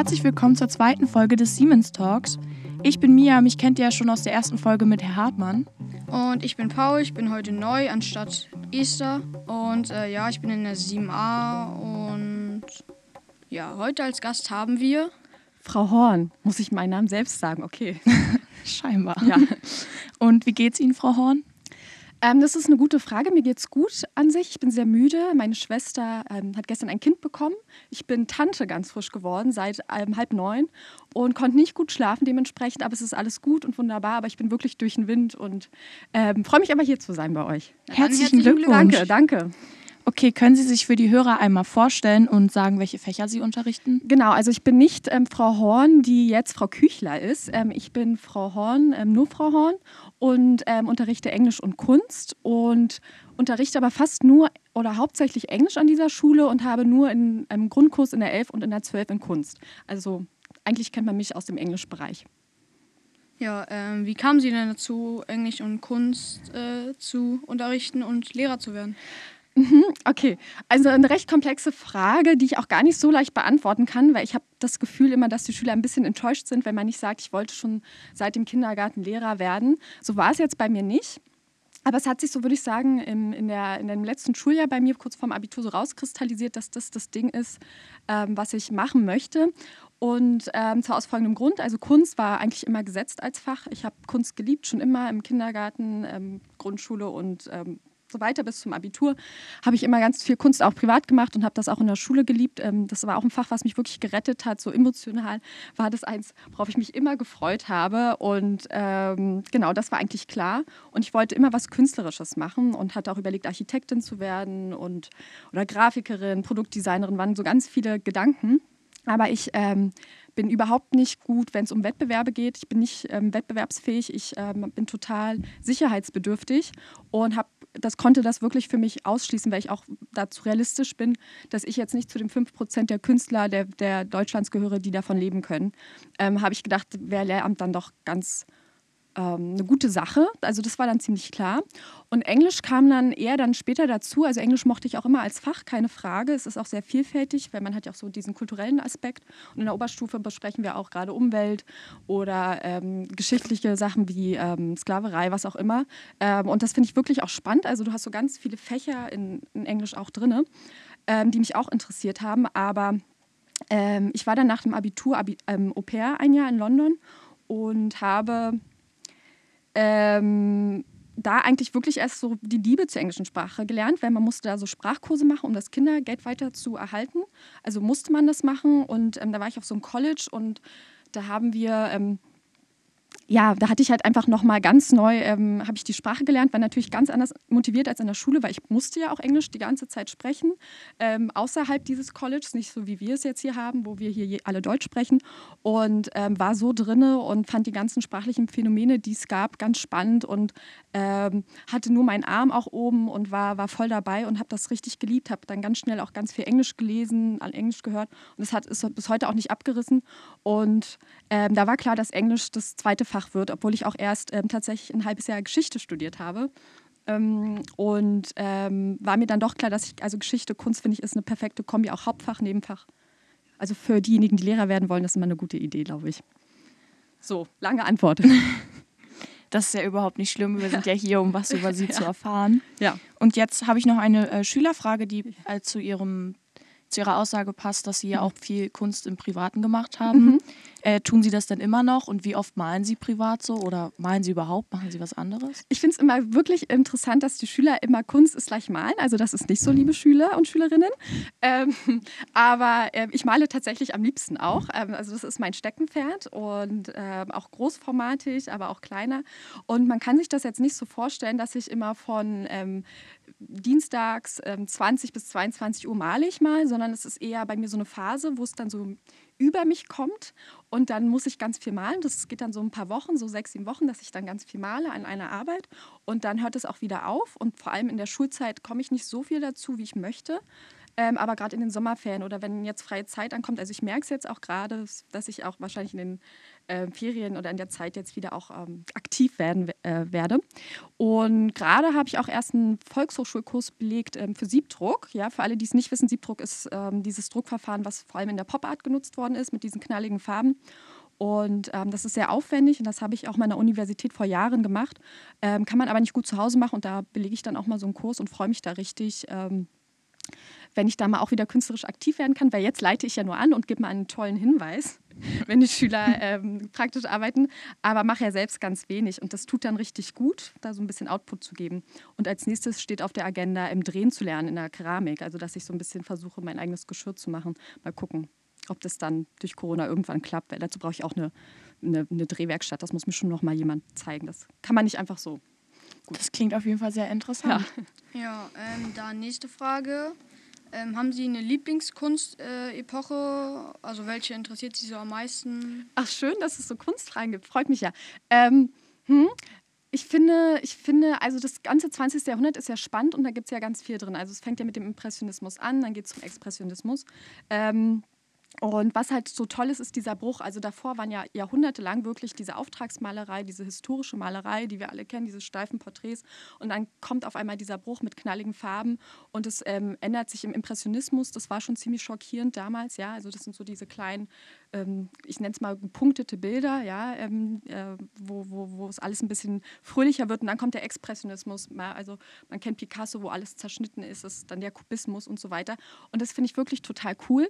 Herzlich willkommen zur zweiten Folge des Siemens Talks. Ich bin Mia, mich kennt ihr ja schon aus der ersten Folge mit Herr Hartmann. Und ich bin Paul, ich bin heute neu anstatt Esther. Und äh, ja, ich bin in der 7a und ja, heute als Gast haben wir. Frau Horn, muss ich meinen Namen selbst sagen, okay. Scheinbar. Ja. Und wie geht's Ihnen, Frau Horn? Ähm, das ist eine gute Frage. Mir geht's gut an sich. Ich bin sehr müde. Meine Schwester ähm, hat gestern ein Kind bekommen. Ich bin Tante ganz frisch geworden, seit ähm, halb neun und konnte nicht gut schlafen dementsprechend. Aber es ist alles gut und wunderbar. Aber ich bin wirklich durch den Wind und ähm, freue mich einfach hier zu sein bei euch. Herzlichen, herzlichen Glückwunsch. Danke, danke. Okay, können Sie sich für die Hörer einmal vorstellen und sagen, welche Fächer Sie unterrichten? Genau, also ich bin nicht ähm, Frau Horn, die jetzt Frau Küchler ist. Ähm, ich bin Frau Horn, ähm, nur Frau Horn und ähm, unterrichte Englisch und Kunst und unterrichte aber fast nur oder hauptsächlich Englisch an dieser Schule und habe nur in einem Grundkurs in der 11 und in der 12 in Kunst. Also eigentlich kennt man mich aus dem Englischbereich. Ja, ähm, wie kamen Sie denn dazu, Englisch und Kunst äh, zu unterrichten und Lehrer zu werden? Mhm, okay, also eine recht komplexe Frage, die ich auch gar nicht so leicht beantworten kann, weil ich habe das Gefühl immer, dass die Schüler ein bisschen enttäuscht sind, wenn man nicht sagt, ich wollte schon seit dem Kindergarten Lehrer werden. So war es jetzt bei mir nicht. Aber es hat sich, so würde ich sagen, im, in, der, in dem letzten Schuljahr bei mir kurz vorm Abitur so rauskristallisiert, dass das das Ding ist, ähm, was ich machen möchte. Und ähm, zwar aus folgendem Grund. Also Kunst war eigentlich immer gesetzt als Fach. Ich habe Kunst geliebt, schon immer im Kindergarten, ähm, Grundschule und ähm, so weiter bis zum Abitur habe ich immer ganz viel Kunst auch privat gemacht und habe das auch in der Schule geliebt. Ähm, das war auch ein Fach, was mich wirklich gerettet hat. So emotional war das eins, worauf ich mich immer gefreut habe. Und ähm, genau, das war eigentlich klar. Und ich wollte immer was Künstlerisches machen und hatte auch überlegt, Architektin zu werden und oder Grafikerin, Produktdesignerin, waren so ganz viele Gedanken. Aber ich ähm, bin überhaupt nicht gut, wenn es um Wettbewerbe geht. Ich bin nicht ähm, wettbewerbsfähig. Ich ähm, bin total sicherheitsbedürftig und habe das konnte das wirklich für mich ausschließen, weil ich auch dazu realistisch bin, dass ich jetzt nicht zu den 5% der Künstler der, der Deutschlands gehöre, die davon leben können. Ähm, habe ich gedacht, wäre Lehramt dann doch ganz ähm, eine gute Sache. Also das war dann ziemlich klar. Und Englisch kam dann eher dann später dazu. Also Englisch mochte ich auch immer als Fach, keine Frage. Es ist auch sehr vielfältig, weil man hat ja auch so diesen kulturellen Aspekt. Und in der Oberstufe besprechen wir auch gerade Umwelt oder ähm, geschichtliche Sachen wie ähm, Sklaverei, was auch immer. Ähm, und das finde ich wirklich auch spannend. Also du hast so ganz viele Fächer in, in Englisch auch drin, ähm, die mich auch interessiert haben. Aber ich war dann nach dem Abitur Abi, Au pair ein Jahr in London und habe ähm, da eigentlich wirklich erst so die Liebe zur englischen Sprache gelernt, weil man musste da so Sprachkurse machen, um das Kindergeld weiter zu erhalten. Also musste man das machen und ähm, da war ich auf so einem College und da haben wir ähm, ja, da hatte ich halt einfach nochmal ganz neu, ähm, habe ich die Sprache gelernt, war natürlich ganz anders motiviert als in der Schule, weil ich musste ja auch Englisch die ganze Zeit sprechen, ähm, außerhalb dieses Colleges, nicht so wie wir es jetzt hier haben, wo wir hier alle Deutsch sprechen. Und ähm, war so drinne und fand die ganzen sprachlichen Phänomene, die es gab, ganz spannend und ähm, hatte nur meinen Arm auch oben und war, war voll dabei und habe das richtig geliebt, habe dann ganz schnell auch ganz viel Englisch gelesen, Englisch gehört und es hat ist bis heute auch nicht abgerissen. Und ähm, da war klar, dass Englisch das zweite Fach Fach wird, obwohl ich auch erst ähm, tatsächlich ein halbes Jahr Geschichte studiert habe. Ähm, und ähm, war mir dann doch klar, dass ich, also Geschichte, Kunst finde ich, ist eine perfekte Kombi, auch Hauptfach, Nebenfach. Also für diejenigen, die Lehrer werden wollen, das ist immer eine gute Idee, glaube ich. So, lange Antwort. Das ist ja überhaupt nicht schlimm. Wir sind ja hier, um was über Sie ja. zu erfahren. Ja. Und jetzt habe ich noch eine äh, Schülerfrage, die äh, zu Ihrem zu Ihrer Aussage passt, dass Sie ja auch viel Kunst im Privaten gemacht haben. Mhm. Äh, tun Sie das denn immer noch und wie oft malen Sie privat so oder malen Sie überhaupt? Machen Sie was anderes? Ich finde es immer wirklich interessant, dass die Schüler immer Kunst ist gleich malen. Also das ist nicht so, liebe Schüler und Schülerinnen. Ähm, aber äh, ich male tatsächlich am liebsten auch. Ähm, also das ist mein Steckenpferd und äh, auch großformatig, aber auch kleiner. Und man kann sich das jetzt nicht so vorstellen, dass ich immer von ähm, dienstags ähm, 20 bis 22 Uhr male ich mal, sondern es ist eher bei mir so eine Phase, wo es dann so über mich kommt und dann muss ich ganz viel malen. Das geht dann so ein paar Wochen, so sechs, sieben Wochen, dass ich dann ganz viel male an einer Arbeit und dann hört es auch wieder auf und vor allem in der Schulzeit komme ich nicht so viel dazu, wie ich möchte. Ähm, aber gerade in den Sommerferien oder wenn jetzt freie Zeit ankommt, also ich merke es jetzt auch gerade, dass ich auch wahrscheinlich in den äh, Ferien oder in der Zeit jetzt wieder auch ähm, aktiv werden äh, werde. Und gerade habe ich auch erst einen Volkshochschulkurs belegt ähm, für Siebdruck. Ja, für alle, die es nicht wissen, Siebdruck ist ähm, dieses Druckverfahren, was vor allem in der Pop-Art genutzt worden ist, mit diesen knalligen Farben. Und ähm, das ist sehr aufwendig und das habe ich auch meiner Universität vor Jahren gemacht. Ähm, kann man aber nicht gut zu Hause machen und da belege ich dann auch mal so einen Kurs und freue mich da richtig, ähm, wenn ich da mal auch wieder künstlerisch aktiv werden kann, weil jetzt leite ich ja nur an und gebe mal einen tollen Hinweis, wenn die Schüler ähm, praktisch arbeiten, aber mache ja selbst ganz wenig und das tut dann richtig gut, da so ein bisschen Output zu geben. Und als nächstes steht auf der Agenda, im Drehen zu lernen in der Keramik, also dass ich so ein bisschen versuche, mein eigenes Geschirr zu machen. Mal gucken ob das dann durch Corona irgendwann klappt, weil dazu brauche ich auch eine, eine, eine, Drehwerkstatt. Das muss mir schon noch mal jemand zeigen. Das kann man nicht einfach so. Gut. Das klingt auf jeden Fall sehr interessant. Ja, ja ähm, dann nächste Frage. Ähm, haben Sie eine Lieblingskunst-Epoche? Äh, also welche interessiert Sie so am meisten? Ach schön, dass es so Kunstfragen gibt. Freut mich ja. Ähm, hm, ich finde, ich finde, also das ganze 20. Jahrhundert ist ja spannend und da gibt es ja ganz viel drin. Also es fängt ja mit dem Impressionismus an, dann geht es zum Expressionismus. Ähm, und was halt so toll ist, ist dieser Bruch. Also davor waren ja jahrhundertelang wirklich diese Auftragsmalerei, diese historische Malerei, die wir alle kennen, diese steifen Porträts. Und dann kommt auf einmal dieser Bruch mit knalligen Farben und es ähm, ändert sich im Impressionismus. Das war schon ziemlich schockierend damals, ja. Also das sind so diese kleinen, ich nenne es mal gepunktete Bilder, ja, ähm, äh, wo, wo, wo es alles ein bisschen fröhlicher wird. Und dann kommt der Expressionismus. Also man kennt Picasso, wo alles zerschnitten ist, das ist dann der Kubismus und so weiter. Und das finde ich wirklich total cool.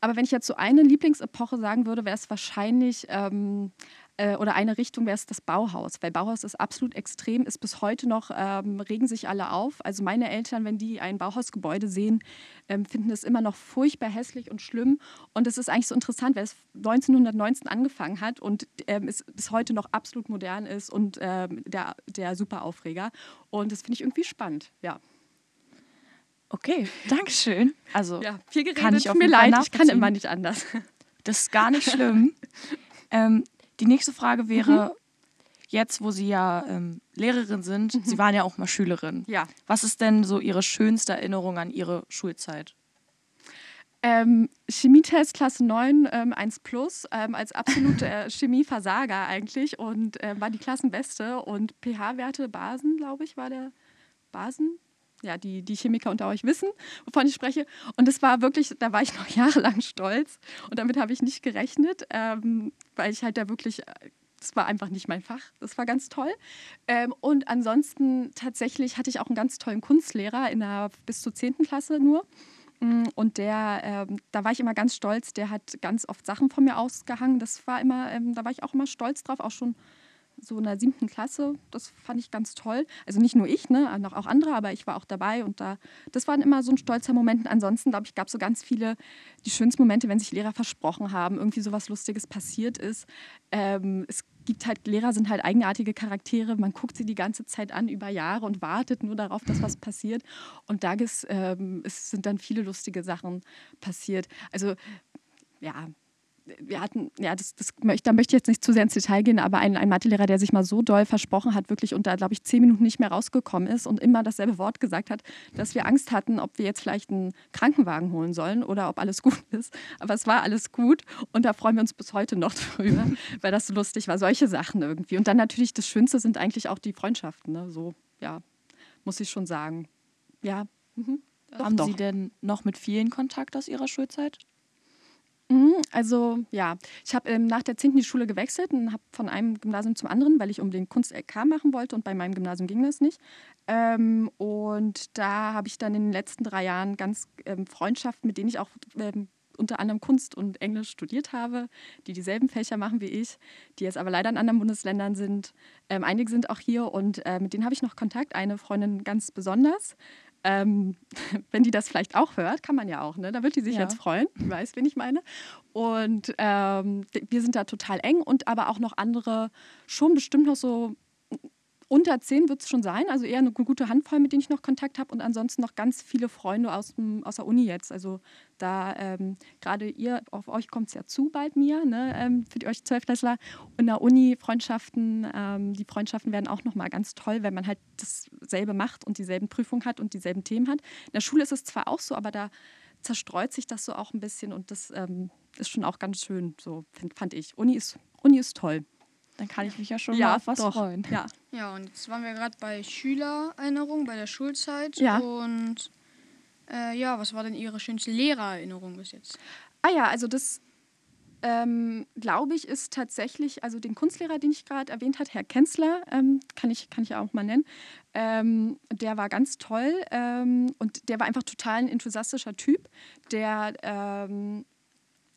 Aber wenn ich jetzt so eine Lieblingsepoche sagen würde, wäre es wahrscheinlich ähm, äh, oder eine Richtung wäre es das Bauhaus, weil Bauhaus ist absolut extrem, ist bis heute noch, ähm, regen sich alle auf. Also meine Eltern, wenn die ein Bauhausgebäude sehen, ähm, finden es immer noch furchtbar hässlich und schlimm. Und es ist eigentlich so interessant, weil es 1919 angefangen hat und ähm, es bis heute noch absolut modern ist und ähm, der, der super Aufreger. Und das finde ich irgendwie spannend, ja. Okay, Dankeschön. Also ja, viel geredet, kann ich mir leid, ich kann immer nicht anders. Das ist gar nicht schlimm. ähm, die nächste Frage wäre, mhm. jetzt wo Sie ja ähm, Lehrerin sind, mhm. Sie waren ja auch mal Schülerin. Ja. Was ist denn so Ihre schönste Erinnerung an Ihre Schulzeit? Ähm, Chemietest Klasse 9, ähm, 1 plus, ähm, als absolute äh, Chemieversager eigentlich und äh, war die Klassenbeste und pH-Werte, Basen, glaube ich, war der Basen, ja, die, die Chemiker unter euch wissen, wovon ich spreche. Und das war wirklich, da war ich noch jahrelang stolz. Und damit habe ich nicht gerechnet, ähm, weil ich halt da wirklich, äh, das war einfach nicht mein Fach. Das war ganz toll. Ähm, und ansonsten tatsächlich hatte ich auch einen ganz tollen Kunstlehrer in der bis zur 10. Klasse nur. Mm, und der, ähm, da war ich immer ganz stolz, der hat ganz oft Sachen von mir ausgehangen. Das war immer, ähm, da war ich auch immer stolz drauf, auch schon so in der siebten Klasse. Das fand ich ganz toll. Also nicht nur ich, ne, noch auch andere, aber ich war auch dabei und da, das war immer so ein stolzer Moment. Ansonsten, glaube ich, gab es so ganz viele, die schönsten Momente, wenn sich Lehrer versprochen haben, irgendwie so was Lustiges passiert ist. Ähm, es gibt halt, Lehrer sind halt eigenartige Charaktere. Man guckt sie die ganze Zeit an über Jahre und wartet nur darauf, dass was passiert. Und da ähm, es sind dann viele lustige Sachen passiert. Also ja, wir hatten, ja, das, das, da möchte ich jetzt nicht zu sehr ins Detail gehen, aber ein, ein Mathelehrer, der sich mal so doll versprochen hat, wirklich und da, glaube ich, zehn Minuten nicht mehr rausgekommen ist und immer dasselbe Wort gesagt hat, dass wir Angst hatten, ob wir jetzt vielleicht einen Krankenwagen holen sollen oder ob alles gut ist. Aber es war alles gut und da freuen wir uns bis heute noch drüber, weil das so lustig war. Solche Sachen irgendwie. Und dann natürlich das Schönste sind eigentlich auch die Freundschaften. Ne? So, ja, muss ich schon sagen. Ja. Mhm. Haben. Sie denn noch mit vielen Kontakt aus Ihrer Schulzeit? Mhm, also ja, ich habe ähm, nach der 10. die Schule gewechselt und habe von einem Gymnasium zum anderen, weil ich unbedingt Kunst-LK machen wollte und bei meinem Gymnasium ging das nicht. Ähm, und da habe ich dann in den letzten drei Jahren ganz ähm, Freundschaften, mit denen ich auch ähm, unter anderem Kunst und Englisch studiert habe, die dieselben Fächer machen wie ich, die jetzt aber leider in anderen Bundesländern sind. Ähm, einige sind auch hier und äh, mit denen habe ich noch Kontakt. Eine Freundin ganz besonders. Ähm, wenn die das vielleicht auch hört, kann man ja auch, ne? Da wird die sich ja. jetzt freuen. Weiß, wen ich meine. Und ähm, wir sind da total eng und aber auch noch andere, schon bestimmt noch so unter zehn wird es schon sein, also eher eine gute Handvoll, mit denen ich noch Kontakt habe und ansonsten noch ganz viele Freunde aus, dem, aus der Uni jetzt. Also da ähm, gerade ihr, auf euch kommt es ja zu bald mir, ne, ähm, für die euch Zwölfklässler. Und in der Uni Freundschaften, ähm, die Freundschaften werden auch nochmal ganz toll, wenn man halt dasselbe macht und dieselben Prüfungen hat und dieselben Themen hat. In der Schule ist es zwar auch so, aber da zerstreut sich das so auch ein bisschen und das ähm, ist schon auch ganz schön, so find, fand ich. Uni ist Uni ist toll. Dann kann ich mich ja schon Ja, mal auf was doch. freuen. Ja. Ja, und jetzt waren wir gerade bei Schülererinnerung, bei der Schulzeit. Ja. Und äh, ja, was war denn Ihre schönste Lehrererinnerung bis jetzt? Ah ja, also das ähm, glaube ich ist tatsächlich, also den Kunstlehrer, den ich gerade erwähnt habe, Herr Kenzler, ähm, kann, ich, kann ich auch mal nennen, ähm, der war ganz toll ähm, und der war einfach total ein enthusiastischer Typ, der ähm,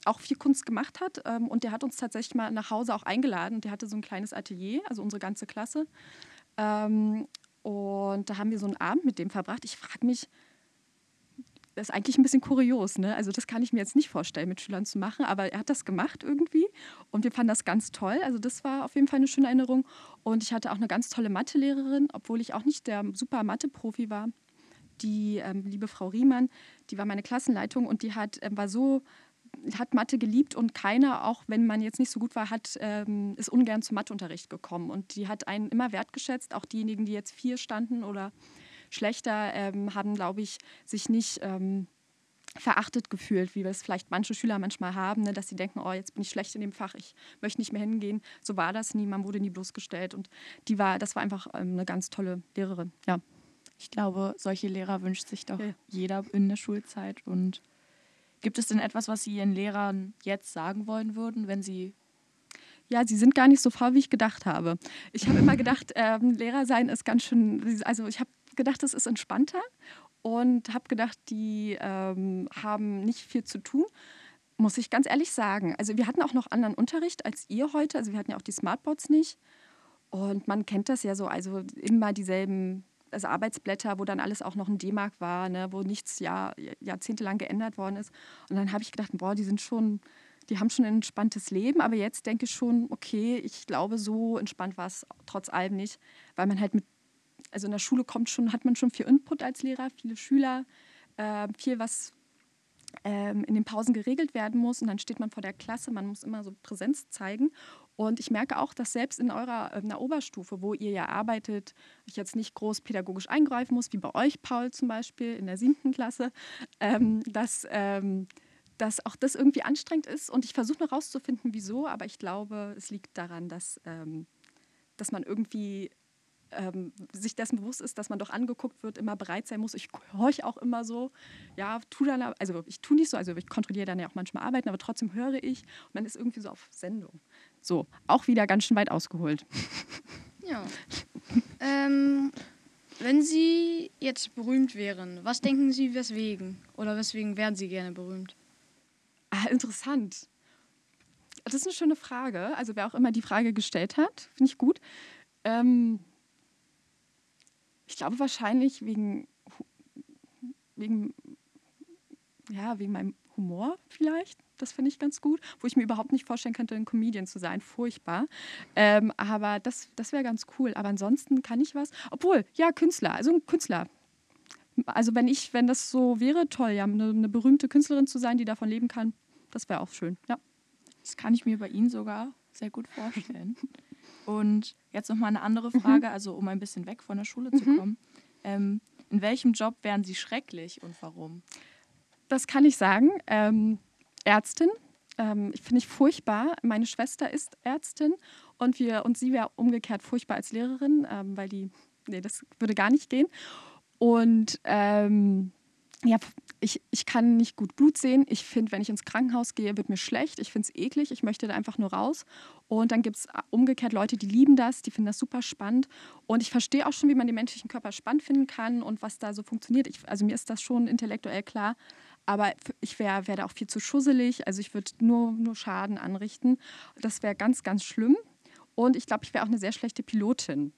auch viel Kunst gemacht hat ähm, und der hat uns tatsächlich mal nach Hause auch eingeladen. Der hatte so ein kleines Atelier, also unsere ganze Klasse. Ähm, und da haben wir so einen Abend mit dem verbracht. Ich frage mich, das ist eigentlich ein bisschen kurios, ne? Also das kann ich mir jetzt nicht vorstellen, mit Schülern zu machen, aber er hat das gemacht irgendwie und wir fanden das ganz toll. Also das war auf jeden Fall eine schöne Erinnerung. Und ich hatte auch eine ganz tolle Mathelehrerin, obwohl ich auch nicht der super Mathe-Profi war. Die ähm, liebe Frau Riemann, die war meine Klassenleitung und die hat, ähm, war so, hat Mathe geliebt und keiner, auch wenn man jetzt nicht so gut war, hat, ähm, ist ungern zum Matheunterricht gekommen. Und die hat einen immer wertgeschätzt, auch diejenigen, die jetzt vier standen oder schlechter, ähm, haben, glaube ich, sich nicht ähm, verachtet gefühlt, wie das vielleicht manche Schüler manchmal haben, ne, dass sie denken, oh, jetzt bin ich schlecht in dem Fach, ich möchte nicht mehr hingehen. So war das nie, man wurde nie bloßgestellt und die war, das war einfach ähm, eine ganz tolle Lehrerin. Ja. Ich glaube, solche Lehrer wünscht sich doch Ja. jeder in der Schulzeit. Und gibt es denn etwas, was Sie Ihren Lehrern jetzt sagen wollen würden, wenn Sie Ja, sie sind gar nicht so faul, wie ich gedacht habe. Ich habe immer gedacht, ähm, Lehrer sein ist ganz schön, also ich habe gedacht, das ist entspannter und habe gedacht, die ähm, haben nicht viel zu tun. Muss ich ganz ehrlich sagen. Also wir hatten auch noch anderen Unterricht als ihr heute. Also wir hatten ja auch die Smartboards nicht. Und man kennt das ja so, also immer dieselben also Arbeitsblätter, wo dann alles auch noch ein D-Mark war, ne, wo nichts Jahr, jahrzehntelang geändert worden ist. Und dann habe ich gedacht, boah, die sind schon, die haben schon ein entspanntes Leben, aber jetzt denke ich schon, okay, ich glaube, so entspannt war es trotz allem nicht, weil man halt mit, also in der Schule kommt schon, hat man schon viel Input als Lehrer, viele Schüler, äh, viel, was ähm, in den Pausen geregelt werden muss und dann steht man vor der Klasse, man muss immer so Präsenz zeigen. Und ich merke auch, dass selbst in eurer in der Oberstufe, wo ihr ja arbeitet, ich jetzt nicht groß pädagogisch eingreifen muss, wie bei euch, Paul zum Beispiel, in der siebten Klasse, ähm, dass, ähm, dass auch das irgendwie anstrengend ist. Und ich versuche noch rauszufinden, wieso, aber ich glaube, es liegt daran, dass, ähm, dass man irgendwie ähm, sich dessen bewusst ist, dass man doch angeguckt wird, immer bereit sein muss. Ich horche auch immer so, ja, tu dann, also ich tue nicht so, also ich kontrolliere dann ja auch manchmal Arbeiten, aber trotzdem höre ich und man ist irgendwie so auf Sendung. So, auch wieder ganz schön weit ausgeholt. Ja. ähm, wenn Sie jetzt berühmt wären, was denken Sie, weswegen? Oder weswegen wären Sie gerne berühmt? Ah, interessant. Das ist eine schöne Frage. Also wer auch immer die Frage gestellt hat, finde ich gut. Ähm, ich glaube wahrscheinlich wegen, wegen, ja, wegen meinem Humor vielleicht. Das finde ich ganz gut. Wo ich mir überhaupt nicht vorstellen könnte, ein Comedian zu sein. Furchtbar. Ähm, aber das, das wäre ganz cool. Aber ansonsten kann ich was. Obwohl, ja, Künstler. Also ein Künstler. Also wenn ich, wenn das so wäre, toll, ja, eine, eine berühmte Künstlerin zu sein, die davon leben kann, das wäre auch schön. Ja. Das kann ich mir bei Ihnen sogar sehr gut vorstellen. Und jetzt noch mal eine andere Frage, also um ein bisschen weg von der Schule zu kommen. Ähm, in welchem Job wären Sie schrecklich und warum? Das kann ich sagen. Ähm, Ärztin. Ähm, ich finde ich furchtbar. Meine Schwester ist Ärztin und wir und sie wäre umgekehrt furchtbar als Lehrerin, ähm, weil die, nee, das würde gar nicht gehen. Und ähm, ja, ich, ich kann nicht gut Blut sehen. Ich finde, wenn ich ins Krankenhaus gehe, wird mir schlecht. Ich finde es eklig. Ich möchte da einfach nur raus. Und dann gibt es umgekehrt Leute, die lieben das, die finden das super spannend. Und ich verstehe auch schon, wie man den menschlichen Körper spannend finden kann und was da so funktioniert. Ich, also mir ist das schon intellektuell klar. Aber ich wäre wär da auch viel zu schusselig. Also ich würde nur, nur Schaden anrichten. Das wäre ganz, ganz schlimm. Und ich glaube, ich wäre auch eine sehr schlechte Pilotin.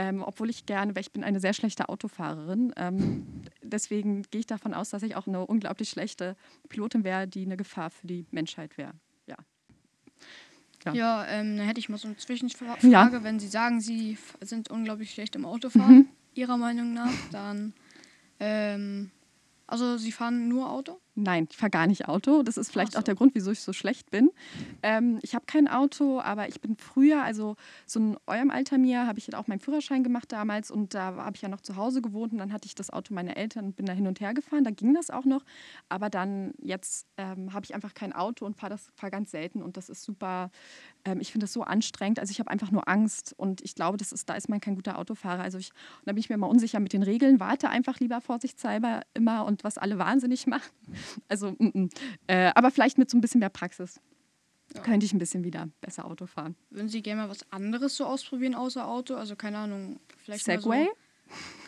Ähm, obwohl ich gerne, weil ich bin eine sehr schlechte Autofahrerin. Ähm, deswegen gehe ich davon aus, dass ich auch eine unglaublich schlechte Pilotin wäre, die eine Gefahr für die Menschheit wäre. Ja. Ja. Ja, ähm, dann hätte ich mal so eine Zwischenfrage. Ja. Wenn Sie sagen, Sie sind unglaublich schlecht im Autofahren, Mhm. Ihrer Meinung nach, dann, ähm, also Sie fahren nur Auto? Nein, ich fahre gar nicht Auto. Das ist vielleicht so. auch der Grund, wieso ich so schlecht bin. Ähm, ich habe kein Auto, aber ich bin früher, also so in eurem Alter mir, habe ich auch meinen Führerschein gemacht damals und da habe ich ja noch zu Hause gewohnt und dann hatte ich das Auto meiner Eltern und bin da hin und her gefahren. Da ging das auch noch. Aber dann jetzt ähm, habe ich einfach kein Auto und fahre das fahr ganz selten und das ist super. Ähm, ich finde das so anstrengend. Also ich habe einfach nur Angst und ich glaube, das ist, da ist man kein guter Autofahrer. Also ich, da bin ich mir mal unsicher mit den Regeln. Warte einfach lieber vorsichtshalber immer und was alle wahnsinnig machen. Also, mm, mm. Äh, aber vielleicht mit so ein bisschen mehr Praxis. Ja. Könnte ich ein bisschen wieder besser Auto fahren. Würden Sie gerne mal was anderes so ausprobieren außer Auto? Also keine Ahnung, vielleicht mal Segway? so,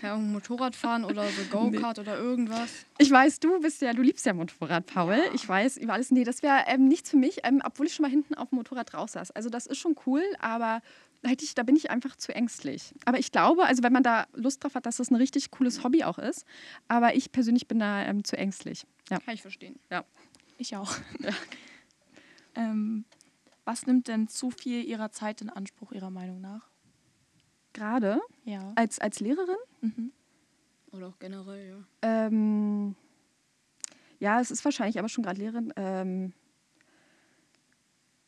keine Ahnung, Motorrad fahren oder so Go-Kart oder irgendwas. Ich weiß, du bist ja, du liebst ja Motorrad, Paul. Ja. Ich weiß über alles. Nee, das wäre ähm, nichts für mich, ähm, obwohl ich schon mal hinten auf dem Motorrad raus saß. Also das ist schon cool, aber hätte ich, da bin ich einfach zu ängstlich. Aber ich glaube, also wenn man da Lust drauf hat, dass das ein richtig cooles Hobby auch ist. Aber ich persönlich bin da ähm, zu ängstlich. Ja. Kann ich verstehen. Ich auch. Ja. ähm, was nimmt denn zu viel Ihrer Zeit in Anspruch, Ihrer Meinung nach? Gerade Ja. als, als Lehrerin Mhm. Oder auch generell, ja. Ähm, ja, es ist wahrscheinlich aber schon gerade Lehrerin. Ähm,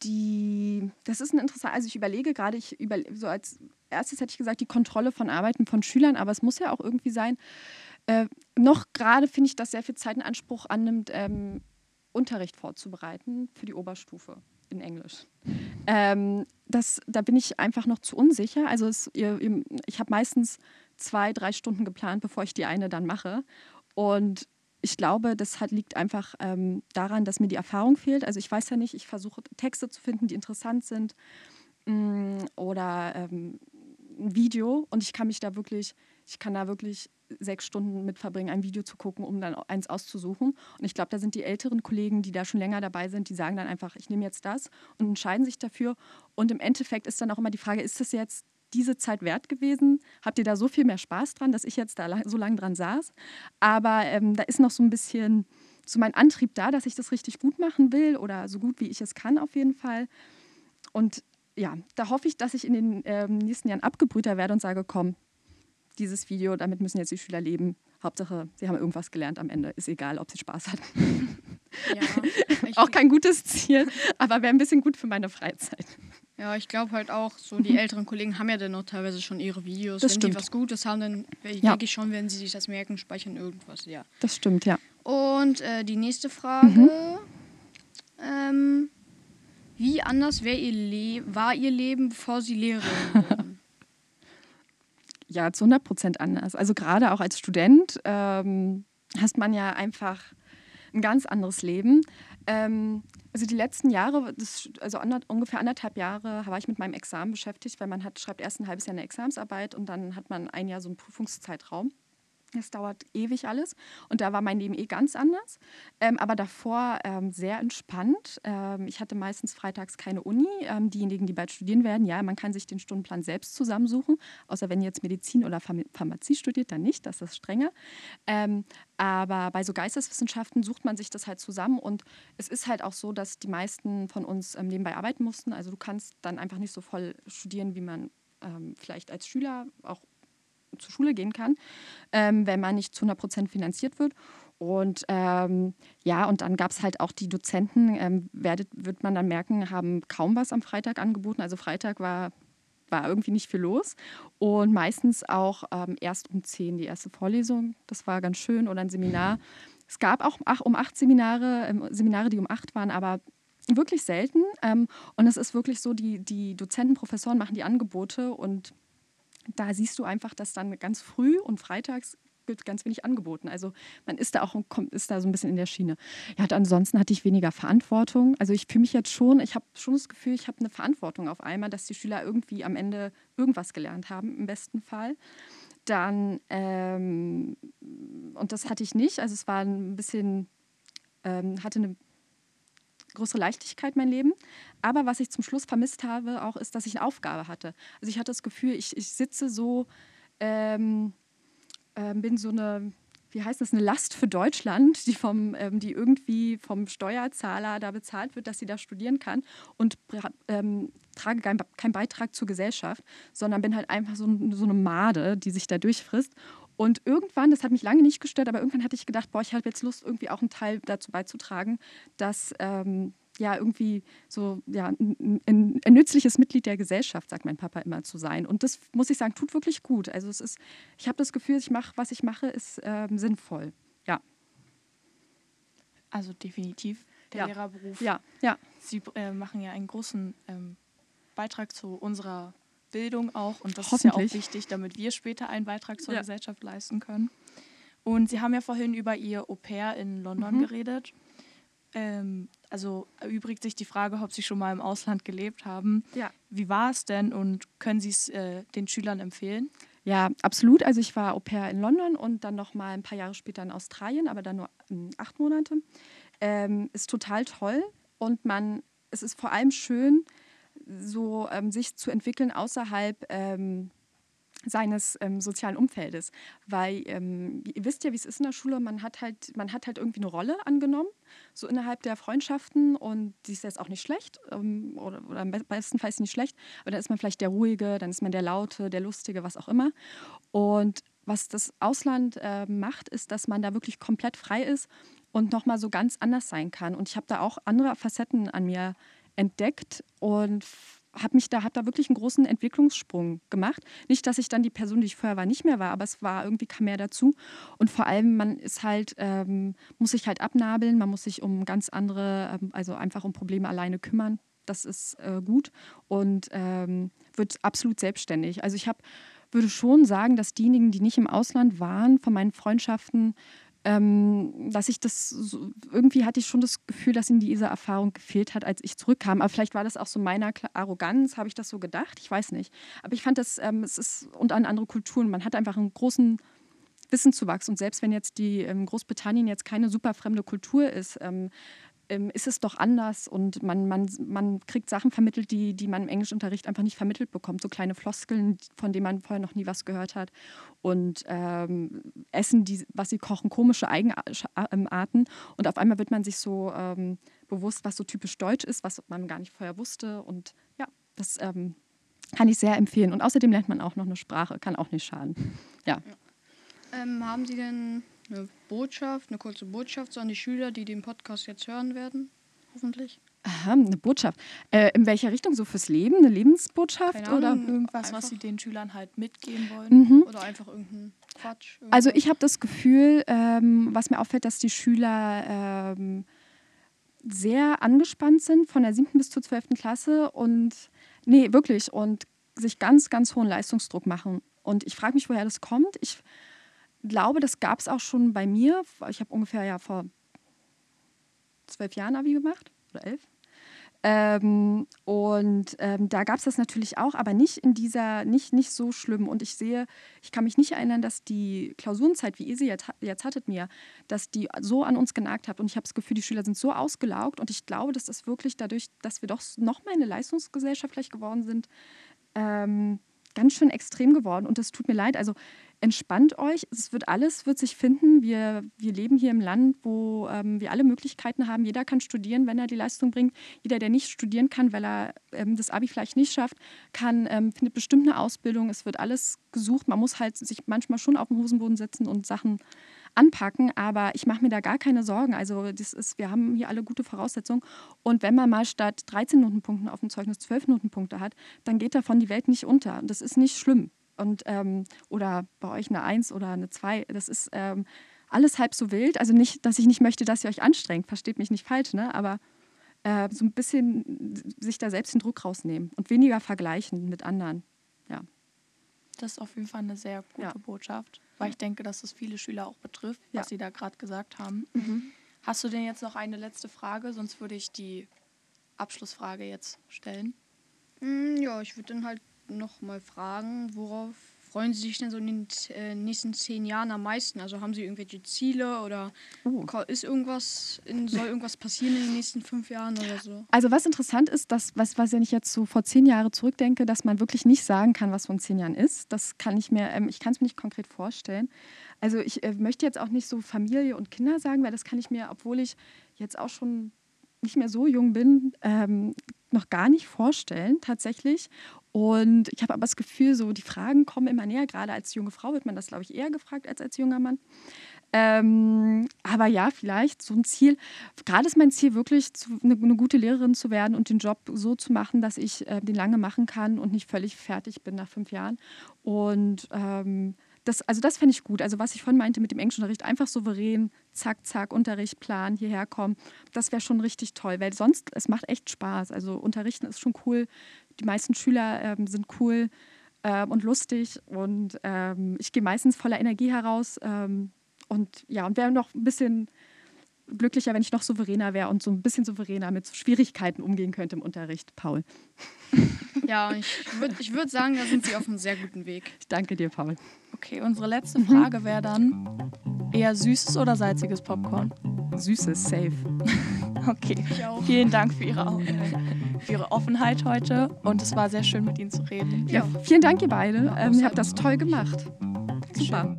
die, das ist ein interessant, also ich überlege gerade, ich über, so als erstes hätte ich gesagt, die Kontrolle von Arbeiten von Schülern, aber es muss ja auch irgendwie sein. Äh, noch gerade finde ich, dass sehr viel Zeit in Anspruch annimmt, ähm, Unterricht vorzubereiten für die Oberstufe in Englisch. Ähm, das, da bin ich einfach noch zu unsicher. Also es, ihr, ich habe meistens zwei, drei Stunden geplant, bevor ich die eine dann mache. Und ich glaube, das hat, liegt einfach ähm, daran, dass mir die Erfahrung fehlt. Also ich weiß ja nicht, ich versuche Texte zu finden, die interessant sind mm, oder ähm, ein Video und ich kann mich da wirklich, ich kann da wirklich sechs Stunden mit verbringen, ein Video zu gucken, um dann eins auszusuchen. Und ich glaube, da sind die älteren Kollegen, die da schon länger dabei sind, die sagen dann einfach, ich nehme jetzt das und entscheiden sich dafür. Und im Endeffekt ist dann auch immer die Frage, ist das jetzt diese Zeit wert gewesen? Habt ihr da so viel mehr Spaß dran, dass ich jetzt da so lange dran saß? Aber ähm, da ist noch so ein bisschen so mein Antrieb da, dass ich das richtig gut machen will oder so gut wie ich es kann auf jeden Fall. Und ja, da hoffe ich, dass ich in den ähm, nächsten Jahren abgebrühter werde und sage, komm, dieses Video, damit müssen jetzt die Schüler leben. Hauptsache, sie haben irgendwas gelernt am Ende. Ist egal, ob sie Spaß hatten. Ja, Auch kein gutes Ziel, aber wäre ein bisschen gut für meine Freizeit. Ja, ich glaube halt auch, so die älteren Kollegen haben ja dann noch teilweise schon ihre Videos. Das Wenn stimmt. die was Gutes haben, dann Ja. denke ich schon, werden sie sich das merken, speichern irgendwas, ja. Das stimmt, ja. Und äh, die nächste Frage. Mhm. Ähm, wie anders wär ihr Le war ihr Leben, bevor sie Lehrerin wurden? Ja, zu 100 Prozent anders. Also gerade auch als Student ähm, hast man ja einfach ein ganz anderes Leben. Ähm, also die letzten Jahre, das, also ander, ungefähr anderthalb Jahre, war ich mit meinem Examen beschäftigt, weil man hat, schreibt erst ein halbes Jahr eine Examensarbeit und dann hat man ein Jahr so einen Prüfungszeitraum. Das dauert ewig alles. Und da war mein Leben eh ganz anders. Ähm, aber davor ähm, sehr entspannt. Ähm, ich hatte meistens freitags keine Uni. Ähm, diejenigen, die bald studieren werden, ja, man kann sich den Stundenplan selbst zusammensuchen. Außer wenn ihr jetzt Medizin oder Pharm Pharmazie studiert, dann nicht, das ist strenger. Ähm, aber bei so Geisteswissenschaften sucht man sich das halt zusammen. Und es ist halt auch so, dass die meisten von uns ähm, nebenbei arbeiten mussten. Also du kannst dann einfach nicht so voll studieren, wie man vielleicht als Schüler auch zur Schule gehen kann, ähm, wenn man nicht zu 100 Prozent finanziert wird. Und ähm, ja, und dann gab es halt auch die Dozenten, ähm, werdet, wird man dann merken, haben kaum was am Freitag angeboten. Also Freitag war, war irgendwie nicht viel los. Und meistens auch ähm, erst um 10 die erste Vorlesung. Das war ganz schön. Oder ein Seminar. Es gab auch um 8 Seminare, ähm, Seminare, die um 8 waren, aber wirklich selten. Ähm, und es ist wirklich so, die, die Dozenten, Professoren machen die Angebote und da siehst du einfach, dass dann ganz früh und freitags wird ganz wenig angeboten. Also man ist da auch kommt, ist da so ein bisschen in der Schiene. Ja, ansonsten hatte ich weniger Verantwortung. Also ich fühle mich jetzt schon, ich habe schon das Gefühl, ich habe eine Verantwortung auf einmal, dass die Schüler irgendwie am Ende irgendwas gelernt haben, im besten Fall. Dann, ähm, und das hatte ich nicht, also es war ein bisschen, ähm, hatte eine größere Leichtigkeit mein Leben. Aber was ich zum Schluss vermisst habe, auch ist, dass ich eine Aufgabe hatte. Also ich hatte das Gefühl, ich, ich sitze so, ähm, ähm, bin so eine, wie heißt das, eine Last für Deutschland, die, vom, ähm, die irgendwie vom Steuerzahler da bezahlt wird, dass sie da studieren kann und ähm, trage keinen kein Beitrag zur Gesellschaft, sondern bin halt einfach so, so eine Made, die sich da durchfrisst. Und irgendwann, das hat mich lange nicht gestört, aber irgendwann hatte ich gedacht, boah, ich habe jetzt Lust, irgendwie auch einen Teil dazu beizutragen, dass ähm, ja irgendwie so ja, ein, ein, ein, nützliches Mitglied der Gesellschaft, sagt mein Papa immer zu sein. Und das muss ich sagen, tut wirklich gut. Also es ist, ich habe das Gefühl, ich mache, was ich mache, ist ähm, sinnvoll. Ja. Also definitiv der ja. Lehrerberuf. Ja, ja. Sie äh, machen ja einen großen ähm, Beitrag zu unserer Bildung auch und das ist ja auch wichtig, damit wir später einen Beitrag zur ja. Gesellschaft leisten können. Und Sie haben ja vorhin über Ihr Au pair in London mhm. geredet. Ähm, also erübrigt sich die Frage, ob Sie schon mal im Ausland gelebt haben. Ja. Wie war es denn und können Sie es äh, den Schülern empfehlen? Ja, absolut. Also ich war Au pair in London und dann noch mal ein paar Jahre später in Australien, aber dann nur ähm, acht Monate. Ähm, ist total toll und man, es ist vor allem schön, so ähm, sich zu entwickeln außerhalb ähm, seines ähm, sozialen Umfeldes. Weil ähm, ihr wisst ja, wie es ist in der Schule, man hat halt, man hat halt irgendwie eine Rolle angenommen, so innerhalb der Freundschaften und die ist jetzt auch nicht schlecht ähm, oder, oder bestenfalls nicht schlecht, aber dann ist man vielleicht der Ruhige, dann ist man der Laute, der Lustige, was auch immer. Und was das Ausland äh, macht, ist, dass man da wirklich komplett frei ist und nochmal so ganz anders sein kann. Und ich habe da auch andere Facetten an mir entdeckt und habe mich da, habe da wirklich einen großen Entwicklungssprung gemacht. Nicht, dass ich dann die Person, die ich vorher war, nicht mehr war, aber es war irgendwie kam mehr dazu. Und vor allem, man ist halt, ähm, muss sich halt abnabeln, man muss sich um ganz andere, ähm, also einfach um Probleme alleine kümmern. Das ist äh, gut und ähm, wird absolut selbstständig. Also ich habe würde schon sagen, dass diejenigen, die nicht im Ausland waren, von meinen Freundschaften ähm, dass ich das so, irgendwie hatte ich schon das Gefühl, dass ihnen diese Erfahrung gefehlt hat, als ich zurückkam. Aber vielleicht war das auch so meiner Arroganz, habe ich das so gedacht, ich weiß nicht. Aber ich fand das, ähm, es ist und an andere Kulturen, man hat einfach einen großen Wissenszuwachs und selbst wenn jetzt die ähm, Großbritannien jetzt keine super fremde Kultur ist, ähm, ähm, ist es doch anders und man, man, man kriegt Sachen vermittelt, die, die man im Englischunterricht einfach nicht vermittelt bekommt. So kleine Floskeln, von denen man vorher noch nie was gehört hat. Und ähm, Essen, die, was sie kochen, komische Eigenarten. Und auf einmal wird man sich so ähm, bewusst, was so typisch deutsch ist, was man gar nicht vorher wusste. Und ja, das ähm, kann ich sehr empfehlen. Und außerdem lernt man auch noch eine Sprache, kann auch nicht schaden. Ja. ja. Ähm, haben Sie denn eine Botschaft, eine kurze Botschaft so an die Schüler, die den Podcast jetzt hören werden, hoffentlich. Aha, eine Botschaft. Äh, in welcher Richtung? So fürs Leben? Eine Lebensbotschaft? Keine oder irgendwas, was sie den Schülern halt mitgeben wollen? Mhm. Oder einfach irgendein Quatsch? Irgendwas. Also ich habe das Gefühl, ähm, was mir auffällt, dass die Schüler ähm, sehr angespannt sind von der siebten bis zur zwölften Klasse und nee, wirklich und sich ganz, ganz hohen Leistungsdruck machen. Und ich frage mich, woher das kommt. Ich glaube, das gab es auch schon bei mir. Ich habe ungefähr ja vor zwölf Jahren Abi gemacht oder elf. Ähm, und ähm, da gab es das natürlich auch, aber nicht in dieser, nicht, nicht so schlimm. Und ich sehe, ich kann mich nicht erinnern, dass die Klausurenzeit, wie ihr sie jetzt, jetzt hattet mir, dass die so an uns genagt hat. Und ich habe das Gefühl, die Schüler sind so ausgelaugt. Und ich glaube, dass das wirklich dadurch, dass wir doch noch mal eine Leistungsgesellschaft vielleicht geworden sind, ähm, ganz schön extrem geworden. Und das tut mir leid. Also entspannt euch. Es wird alles, wird sich finden. Wir, wir leben hier im Land, wo ähm, wir alle Möglichkeiten haben. Jeder kann studieren, wenn er die Leistung bringt. Jeder, der nicht studieren kann, weil er ähm, das Abi vielleicht nicht schafft, kann, ähm, findet bestimmt eine Ausbildung. Es wird alles gesucht. Man muss halt sich manchmal schon auf den Hosenboden setzen und Sachen anpacken, aber ich mache mir da gar keine Sorgen. Also das ist, wir haben hier alle gute Voraussetzungen. Und wenn man mal statt 13 Notenpunkten auf dem Zeugnis 12 Notenpunkte hat, dann geht davon die Welt nicht unter. Das ist nicht schlimm und ähm, oder bei euch eine Eins oder eine Zwei. Das ist ähm, alles halb so wild. Also nicht, dass ich nicht möchte, dass ihr euch anstrengt, versteht mich nicht falsch, ne? aber äh, so ein bisschen sich da selbst den Druck rausnehmen und weniger vergleichen mit anderen. Ja. Das ist auf jeden Fall eine sehr gute ja. Botschaft, weil ich denke, dass es viele Schüler auch betrifft, was ja. Sie da gerade gesagt haben. Mhm. Hast du denn jetzt noch eine letzte Frage? Sonst würde ich die Abschlussfrage jetzt stellen. Mm, ja, ich würde dann halt noch mal fragen, worauf freuen Sie sich denn so in den äh, nächsten zehn Jahren am meisten? Also haben Sie irgendwelche Ziele oder oh. ist irgendwas, in, soll irgendwas passieren in den nächsten fünf Jahren oder so? Also was interessant ist, dass, was, was ich jetzt so vor zehn Jahren zurückdenke, dass man wirklich nicht sagen kann, was von zehn Jahren ist. Das kann ich mir, ähm, ich kann es mir nicht konkret vorstellen. Also ich äh, möchte jetzt auch nicht so Familie und Kinder sagen, weil das kann ich mir, obwohl ich jetzt auch schon nicht mehr so jung bin, ähm, noch gar nicht vorstellen, tatsächlich. Und ich habe aber das Gefühl, so die Fragen kommen immer näher. Gerade als junge Frau wird man das, glaube ich, eher gefragt als als junger Mann. Ähm, aber ja, vielleicht so ein Ziel. Gerade ist mein Ziel wirklich, zu, eine, eine, gute Lehrerin zu werden und den Job so zu machen, dass ich äh, den lange machen kann und nicht völlig fertig bin nach fünf Jahren. Und ähm, das, also das fände ich gut. Also was ich vorhin meinte mit dem Englischunterricht, einfach souverän, zack, zack, Unterricht, Plan, hierher kommen, das wäre schon richtig toll, weil sonst, es macht echt Spaß. Also unterrichten ist schon cool. Die meisten Schüler ähm, sind cool ähm, und lustig und ähm, ich gehe meistens voller Energie heraus. Ähm, und ja, und wäre noch ein bisschen glücklicher, wenn ich noch souveräner wäre und so ein bisschen souveräner mit Schwierigkeiten umgehen könnte im Unterricht, Paul. Ja, ich würde ich würd sagen, da sind Sie auf einem sehr guten Weg. Ich danke dir, Paul. Okay, unsere letzte Frage wäre dann eher süßes oder salziges Popcorn? Süßes, safe. Okay, vielen Dank für Ihre, für Ihre Offenheit heute und es war sehr schön mit Ihnen zu reden. Ja, vielen Dank, ihr beide. Ähm, ihr habt das toll gemacht. Super.